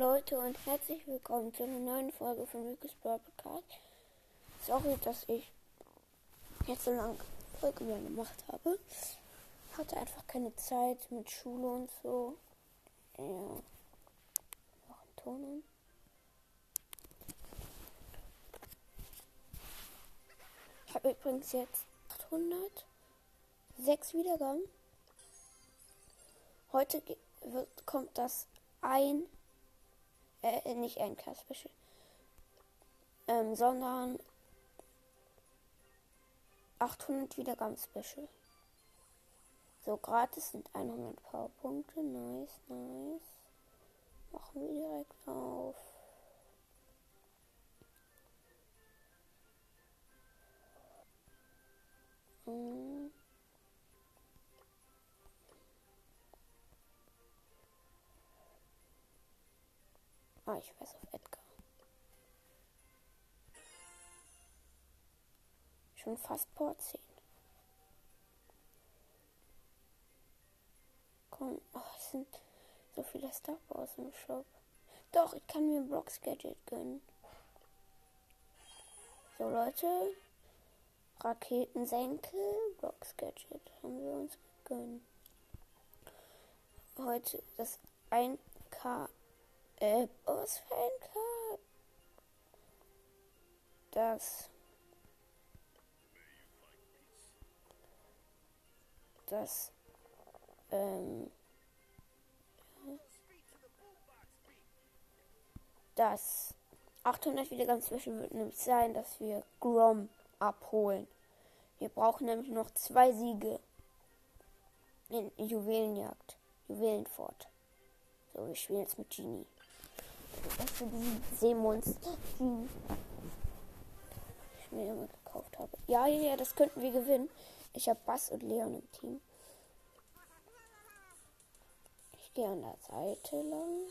Leute und herzlich willkommen zu einer neuen Folge von Brawl Podcast. Sorry, dass ich jetzt so lange Folge mehr gemacht habe. Hatte einfach keine Zeit mit Schule und so. Ja. Noch ein Ton an. Ich habe übrigens jetzt 806 Wiedergaben. Heute wird, kommt das ein, äh, nicht ein K-Special, ähm, sondern 800 Wiedergaben Special. So, gratis sind 100 Powerpunkte. Nice, nice. Machen wir direkt auf. Hm. Ah, ich weiß auf Edgar. Schon fast Port 10. Komm, oh, es sind so viele Star Wars im Shop. Doch, ich kann mir ein Blocks Gadget gönnen. So, Leute. Raketensenkel, Blocks Gadget haben wir uns gegönnt. Heute das 1K äh, was für ein K? Das. Das. Ähm. Das 800 wieder ganz zwischen wird nämlich sein, dass wir Grom abholen. Wir brauchen nämlich noch zwei Siege in Juwelenjagd, Juwelenfort. So, wir spielen jetzt mit Genie für diesen Seemonster, die ich mir immer gekauft habe. Ja, ja, ja, das könnten wir gewinnen. Ich habe Bass und Leon im Team. Ich gehe an der Seite lang.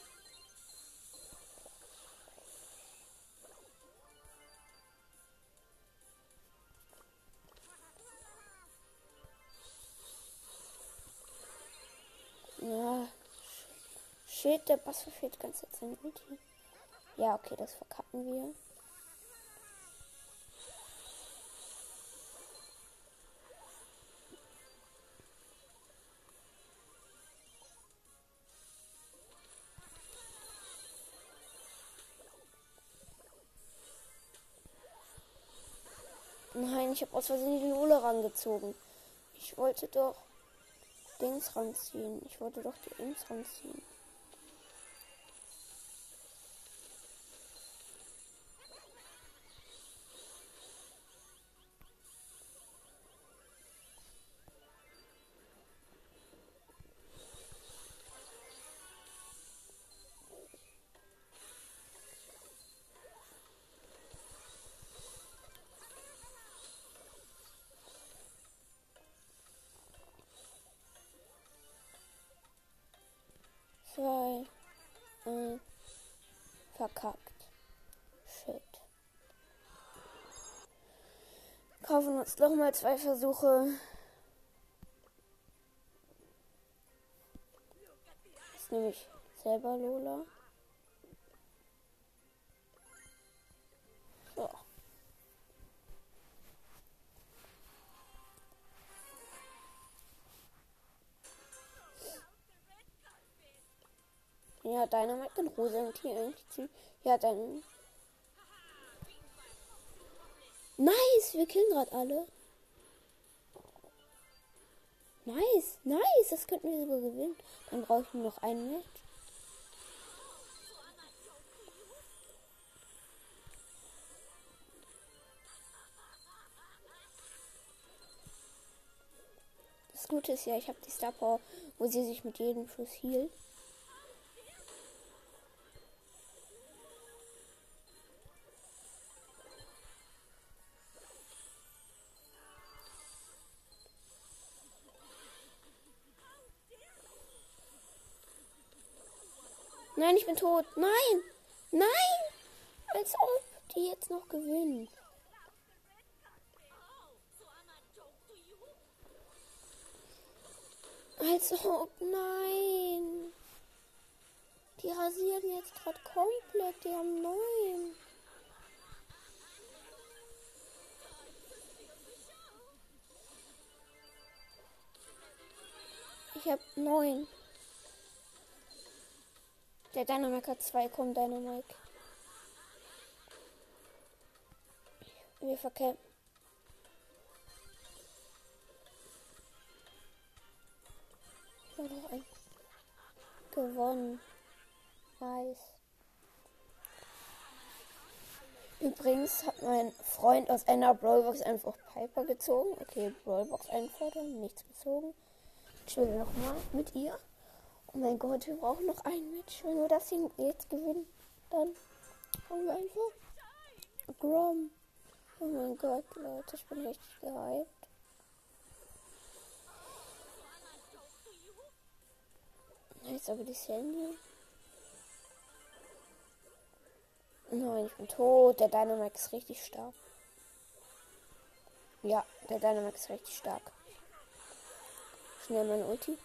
Shit, der Bass verfehlt ganz jetzt sein Ulti. Ja, okay, das verkacken wir. Nein, ich habe aus Versehen die Lola rangezogen. Ich wollte doch Dings ranziehen. Ich wollte doch die Dings ranziehen. Verkackt. Shit. Kaufen uns noch mal zwei Versuche. Ist nämlich selber Lola. Ja, und Rosa und hier irgendwie. Ja, dann. Nice, wir killen gerade alle. Nice, nice, das könnten wir sogar gewinnen. Dann brauche ich nur noch einen Match. Das Gute ist ja, ich habe die Star Power, wo sie sich mit jedem Schuss hielt. Nein, ich bin tot. Nein! Nein! Als ob die jetzt noch gewinnen. Als ob, nein. Die rasieren jetzt gerade komplett. Die haben neun. Ich hab neun. Der Dynamik hat zwei. Komm, Dynamik. Wir verkämpfen. Noch ein gewonnen. Nice. Übrigens hat mein Freund aus einer Brawlbox einfach Piper gezogen. Okay, Brawlbox einfordern, nichts gezogen. Ich will nochmal mit ihr. Oh mein Gott, wir brauchen noch ein Match. Wenn wir das hier jetzt gewinnen, dann haben wir einfach Grom. Oh mein Gott, Leute, ich bin richtig gehypt. Jetzt aber die Sandy. Nein, ich bin tot. Der Dynamax ist richtig stark. Ja, der Dynamax ist richtig stark. Schnell mein Ulti.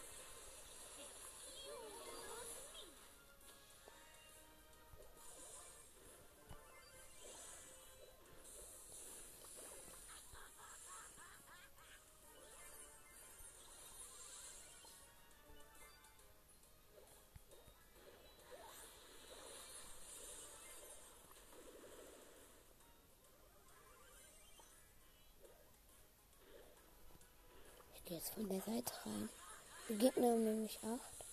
Gehe jetzt von der Seite rein. Die Gegner haben nämlich acht.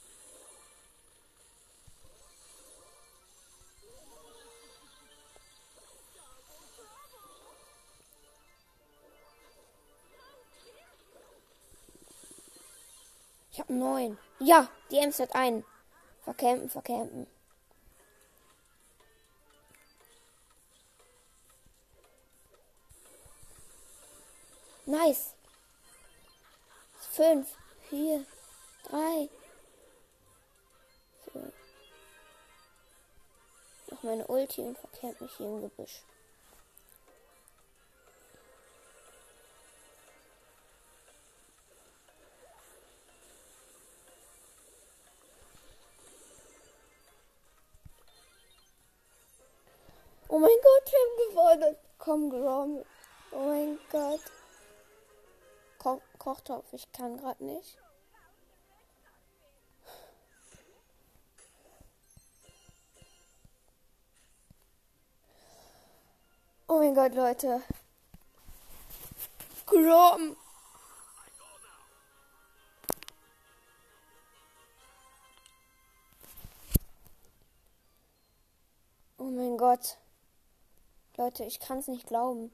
Ich habe neun. Ja, die Ems hat einen. Verkämpfen, verkämpfen. Nice. Fünf, vier, drei. vier. Noch meine Ulti und verkehrt mich hier im Gebüsch. Oh mein Gott, wir haben gewonnen. Komm, Grom. Oh mein Gott. Ko Kochtopf, ich kann gerade nicht. Oh mein Gott, Leute. Grom. Oh mein Gott. Leute, ich kann es nicht glauben.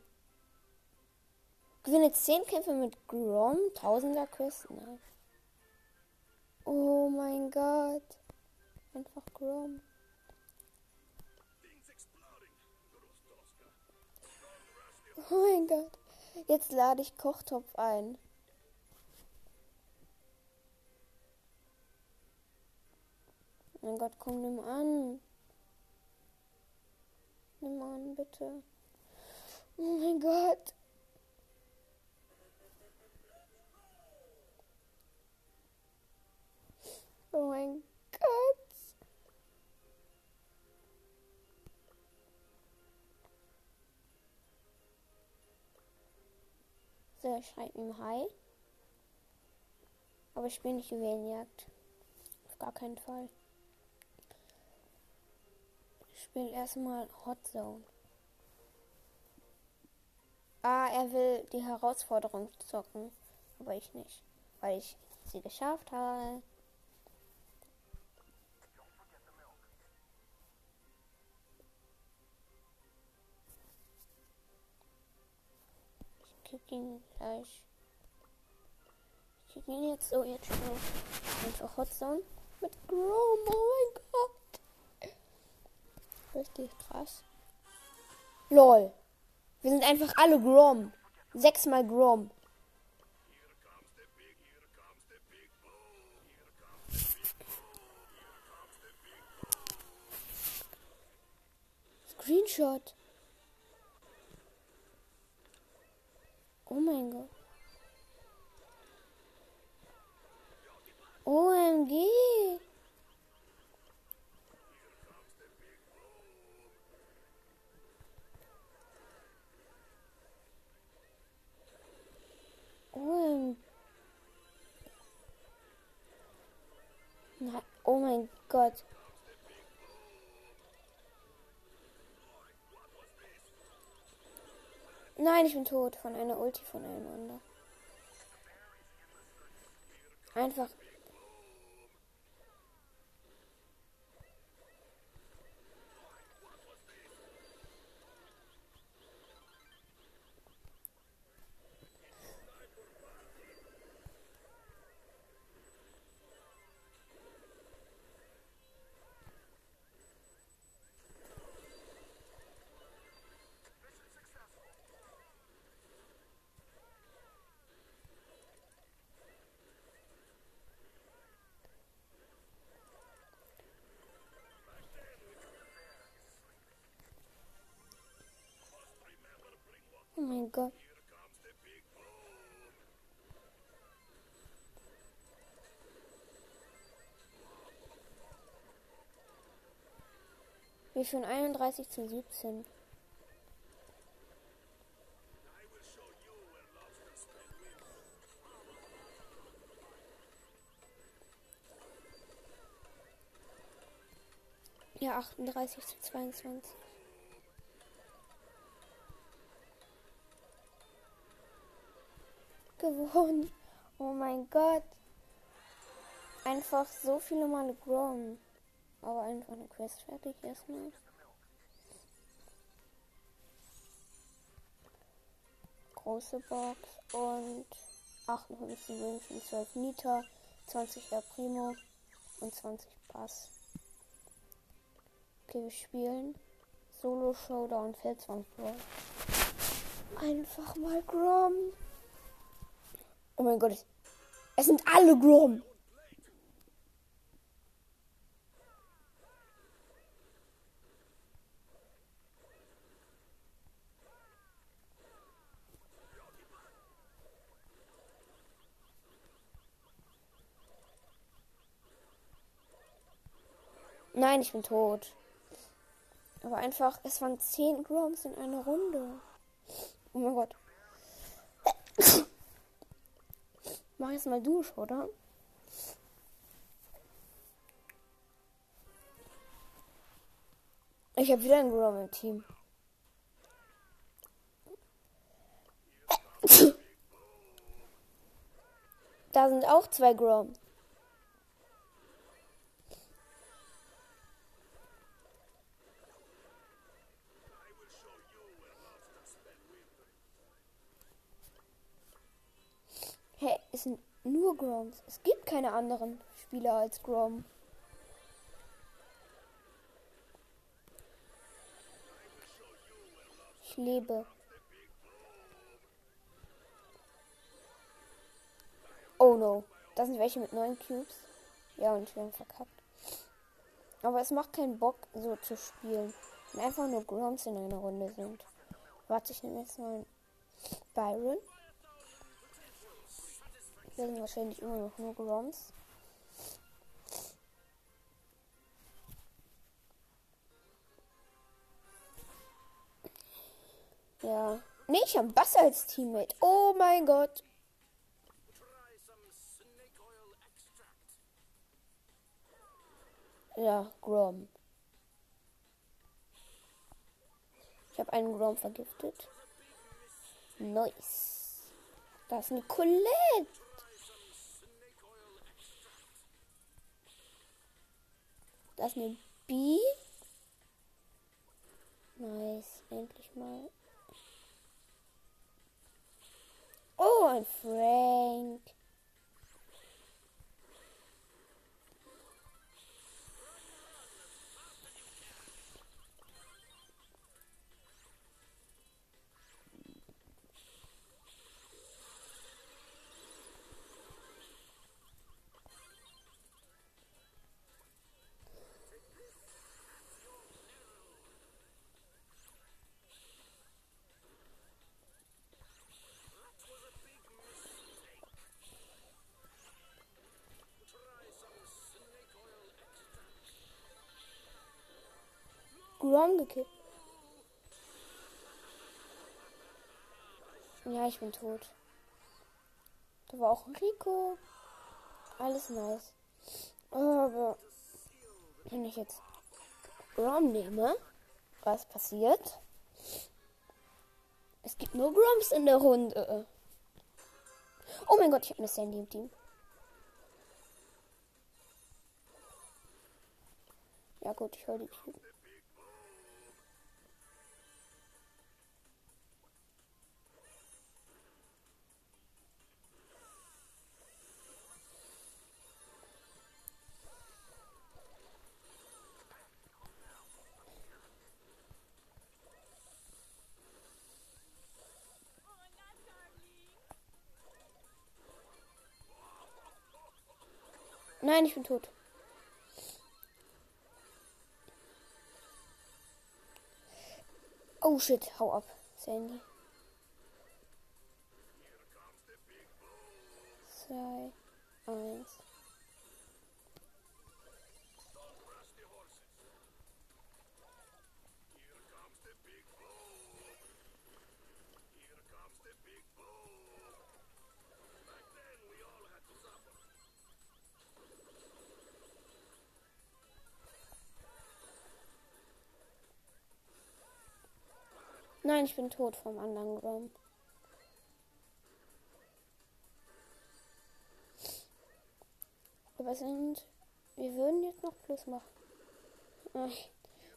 Gewinne 10 Kämpfe mit Grom, Tausender Quest. Nein. Oh mein Gott. Einfach Grom. Oh mein Gott. Jetzt lade ich Kochtopf ein. Mein Gott, komm, nimm an. Nimm an, bitte. Oh mein Gott. Oh mein Gott. So, ich schreibe ihm Hi. Aber ich spiele nicht Juwelenjagd. Auf gar keinen Fall. Ich spiele erstmal Hot Zone. Ah, er will die Herausforderung zocken. Aber ich nicht. Weil ich sie geschafft habe. Krieg ihn gleich. Ich krieg ihn jetzt so jetzt schnell. Einfach Hot Zone mit Grom. Oh mein Gott. Richtig krass. LOL. Wir sind einfach alle Grom. Sechsmal Grom. Screenshot. Oh mein Gott. OMG. OMG. Oh mein Gott. Nein, ich bin tot von einer Ulti von einem anderen. Einfach. Mein Gott. Wir schon 31 zu 17. Ja, 38 zu 22. Gewonnen. Oh mein Gott. Einfach so viele Male Grom. Aber einfach eine Quest fertig erstmal. Große Box und 58 Münzen, 12 Nita, 20 R Primo und 20 Pass. Okay, wir spielen Solo Showdown Feldzwang Brawl. Einfach mal Grom. Oh mein Gott, es sind alle Grom. Nein, ich bin tot. Aber einfach, es waren 10 Groms in einer Runde. Oh mein Gott. Mach jetzt mal Dusch, oder? Ich habe wieder einen Grom im Team. Da sind auch zwei Grom. Hey, es sind nur Groms. Es gibt keine anderen Spieler als Grom. Ich lebe. Oh no. Da sind welche mit neun Cubes. Ja, und wir haben verkackt. Aber es macht keinen Bock, so zu spielen. Wenn einfach nur Groms in einer Runde sind. Warte, ich nehme jetzt mal Byron. Hier sind wahrscheinlich immer noch nur Groms. Ja. Nee, ich habe Wasser als Teammate. Oh mein Gott. Ja, Grom. Ich habe einen Grom vergiftet. Nice. Da ist eine Colette. Da ist eine B. Nice. Endlich mal. Oh, ein Frank. Grom gekippt. Ja, ich bin tot. Da war auch Rico. Alles nice. Aber Wenn ich jetzt Grom nehme, was passiert? Es gibt nur Groms in der Runde. Oh mein Gott, ich habe eine Sandy im Team. Ja gut, ich höre die Typen. Nein, ich bin tot. Oh shit, hau ab, Sandy. Zwei, eins. Nein, ich bin tot vom anderen Grom. Aber sind. Wir würden jetzt noch Plus machen. Ach,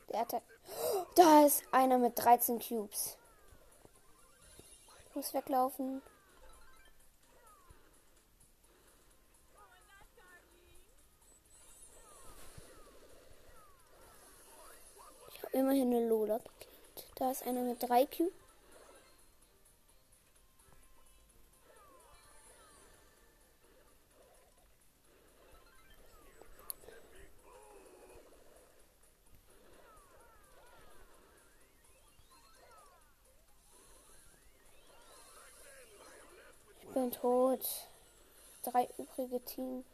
der hatte. Da ist einer mit 13 Cubes. Ich muss weglaufen. Ich habe immerhin eine Lola gekillt. Da ist einer mit 3 Q. Ich bin tot. Drei übrige Team.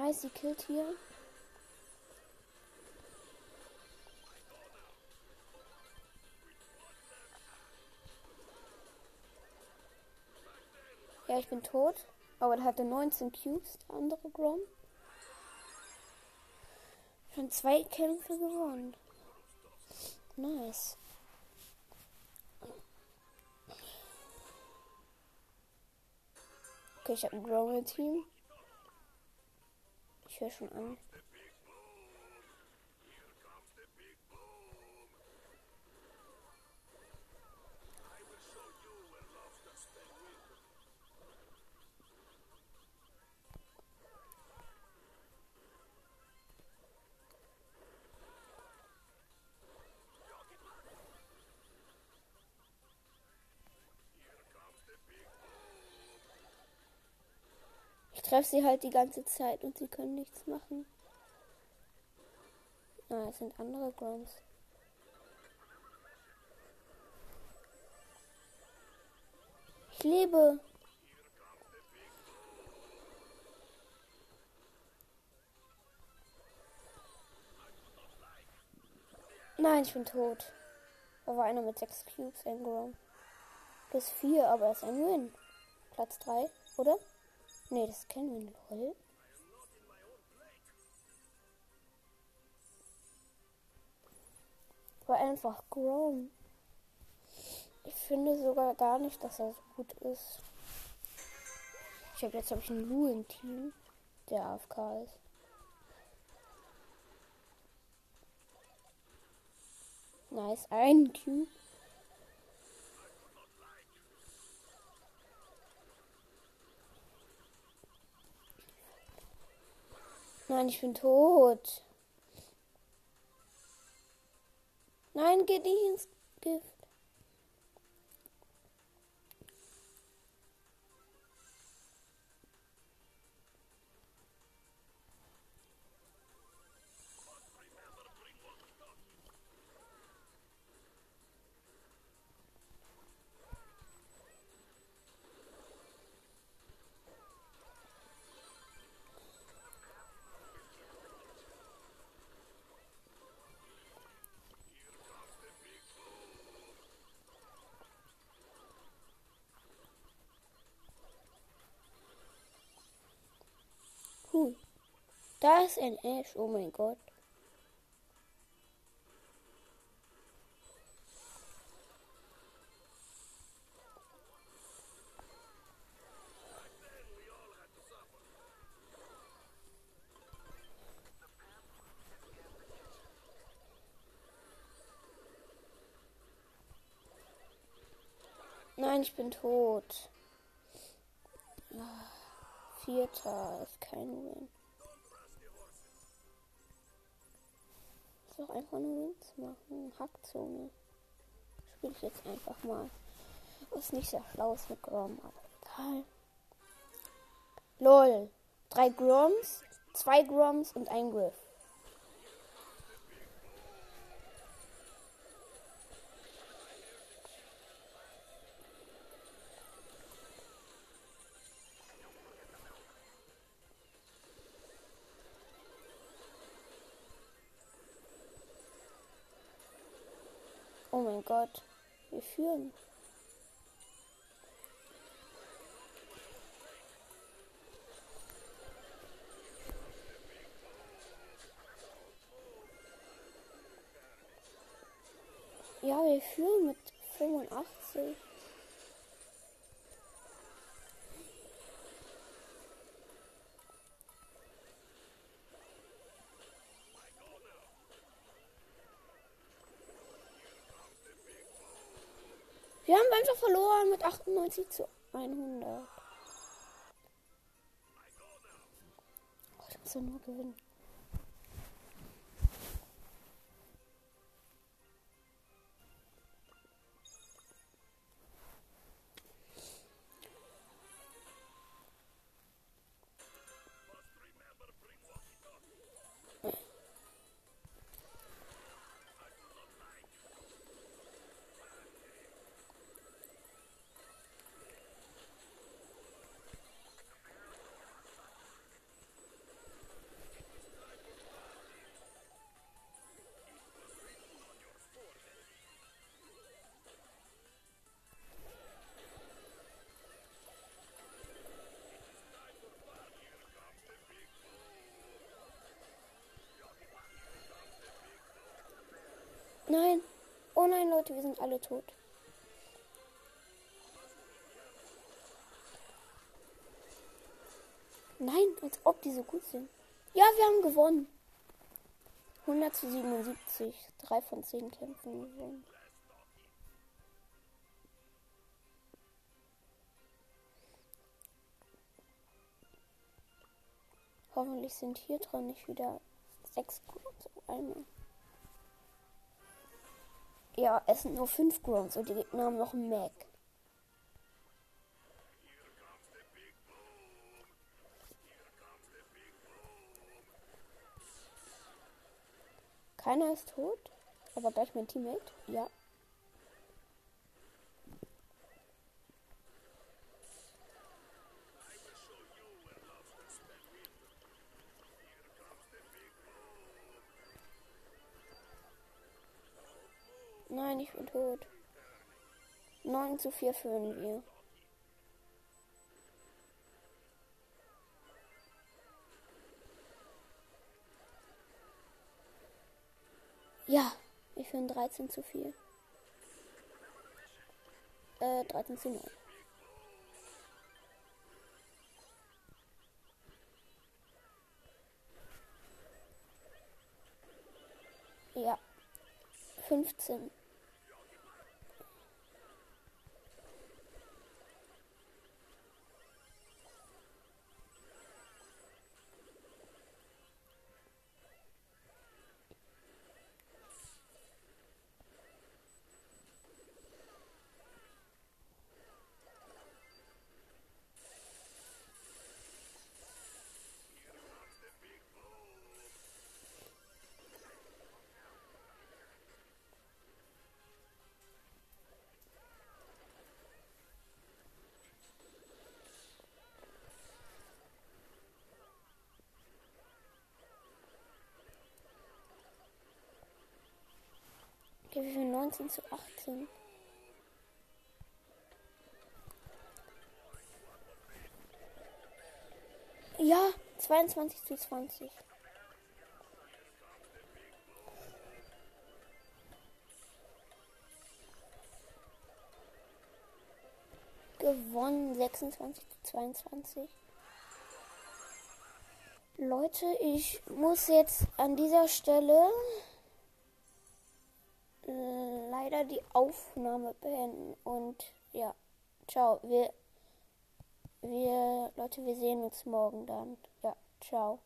Nice, sie killt hier. Ja, ich bin tot. Aber er hatte 19 Cubes, der andere Grom. Schon zwei Kämpfe gewonnen. Nice. Okay, ich habe ein Grom im Team. Ich höre schon an. Treffe sie halt die ganze Zeit und sie können nichts machen. Na, es sind andere Groms. Ich lebe. Nein, ich bin tot. Da war einer mit 6 Cubes, ein Grom. Plus 4, aber er ist ein Win. Platz 3, oder? Nee, das kennen wir lol. War einfach Grom. Ich finde sogar gar nicht, dass er so gut ist. Ich habe jetzt hab ich einen Lu Team, der AFK ist. Nice, ein Cube. Nein, ich bin tot. Nein, geh nicht ins Gift. Da ist ein Ash, oh mein Gott. Nein, ich bin tot. Vierter ist kein Win. Doch einfach nur Wins machen. Hackzone. Spiele ich jetzt einfach mal. Was nicht sehr schlau ist mit Grom, aber egal. LOL. Drei Groms, zwei Groms und ein Griff. Oh mein Gott, wir führen. Ja, wir führen mit 85. einfach verloren mit 98 zu 100. Oh, ich muss ja nur gewinnen. Leute, wir sind alle tot. Nein, als ob die so gut sind. Ja, wir haben gewonnen. 100 zu 77. Drei von zehn Kämpfen gewonnen. Hoffentlich sind hier drin nicht wieder sechs auf einmal. Ja, es sind nur fünf Grunts und die Gegner haben noch einen Mac. Keiner ist tot, aber gleich mein Teammate. Ja. Nein, ich bin tot. 9 zu 4 führen wir. Ja, wir führen 13 zu 4. Äh, 13 zu 9. Ja. 15. Okay, wir sind 19 zu 18. Ja, 22 zu 20. Gewonnen 26 zu 22. Leute, ich muss jetzt an dieser Stelle leider die Aufnahme beenden und ja, ciao. Wir, wir, Leute, wir sehen uns morgen dann. Ja, ciao.